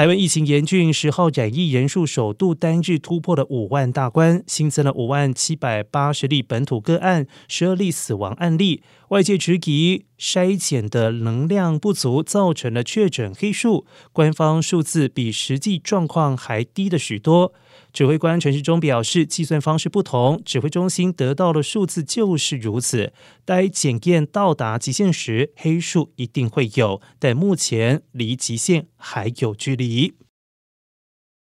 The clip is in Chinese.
台湾疫情严峻，十号染疫人数首度单日突破了五万大关，新增了五万七百八十例本土个案，十二例死亡案例。外界质疑筛检的能量不足，造成了确诊黑数，官方数字比实际状况还低的许多。指挥官陈世忠表示，计算方式不同，指挥中心得到的数字就是如此。待检验到达极限时，黑数一定会有，但目前离极限还有距离。